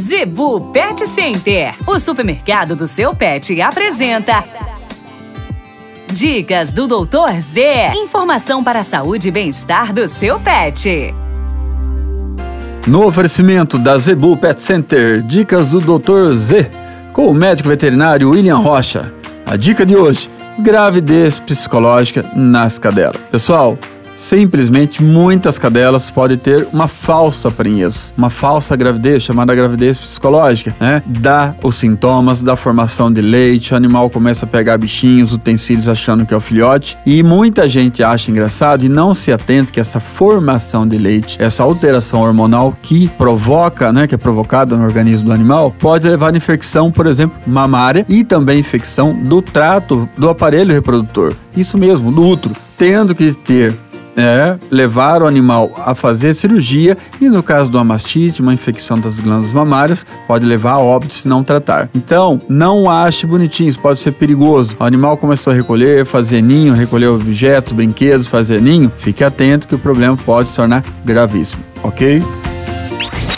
Zebu Pet Center, o supermercado do seu pet, apresenta. Dicas do Doutor Z. Informação para a saúde e bem-estar do seu pet. No oferecimento da Zebu Pet Center, dicas do Dr. Z, com o médico veterinário William Rocha. A dica de hoje: gravidez psicológica nas cadelas. Pessoal, Simplesmente, muitas cadelas podem ter uma falsa prenhez, uma falsa gravidez, chamada gravidez psicológica, né? Dá os sintomas da formação de leite, o animal começa a pegar bichinhos, utensílios achando que é o filhote, e muita gente acha engraçado e não se atenta que essa formação de leite, essa alteração hormonal que provoca, né, que é provocada no organismo do animal, pode levar a infecção, por exemplo, mamária e também infecção do trato do aparelho reprodutor. Isso mesmo, do útero, tendo que ter é levar o animal a fazer cirurgia e no caso de uma mastite, uma infecção das glândulas mamárias, pode levar a óbito se não tratar. Então, não ache bonitinho, isso pode ser perigoso. O animal começou a recolher, fazer ninho, recolher objetos, brinquedos, fazer ninho, fique atento que o problema pode se tornar gravíssimo, ok?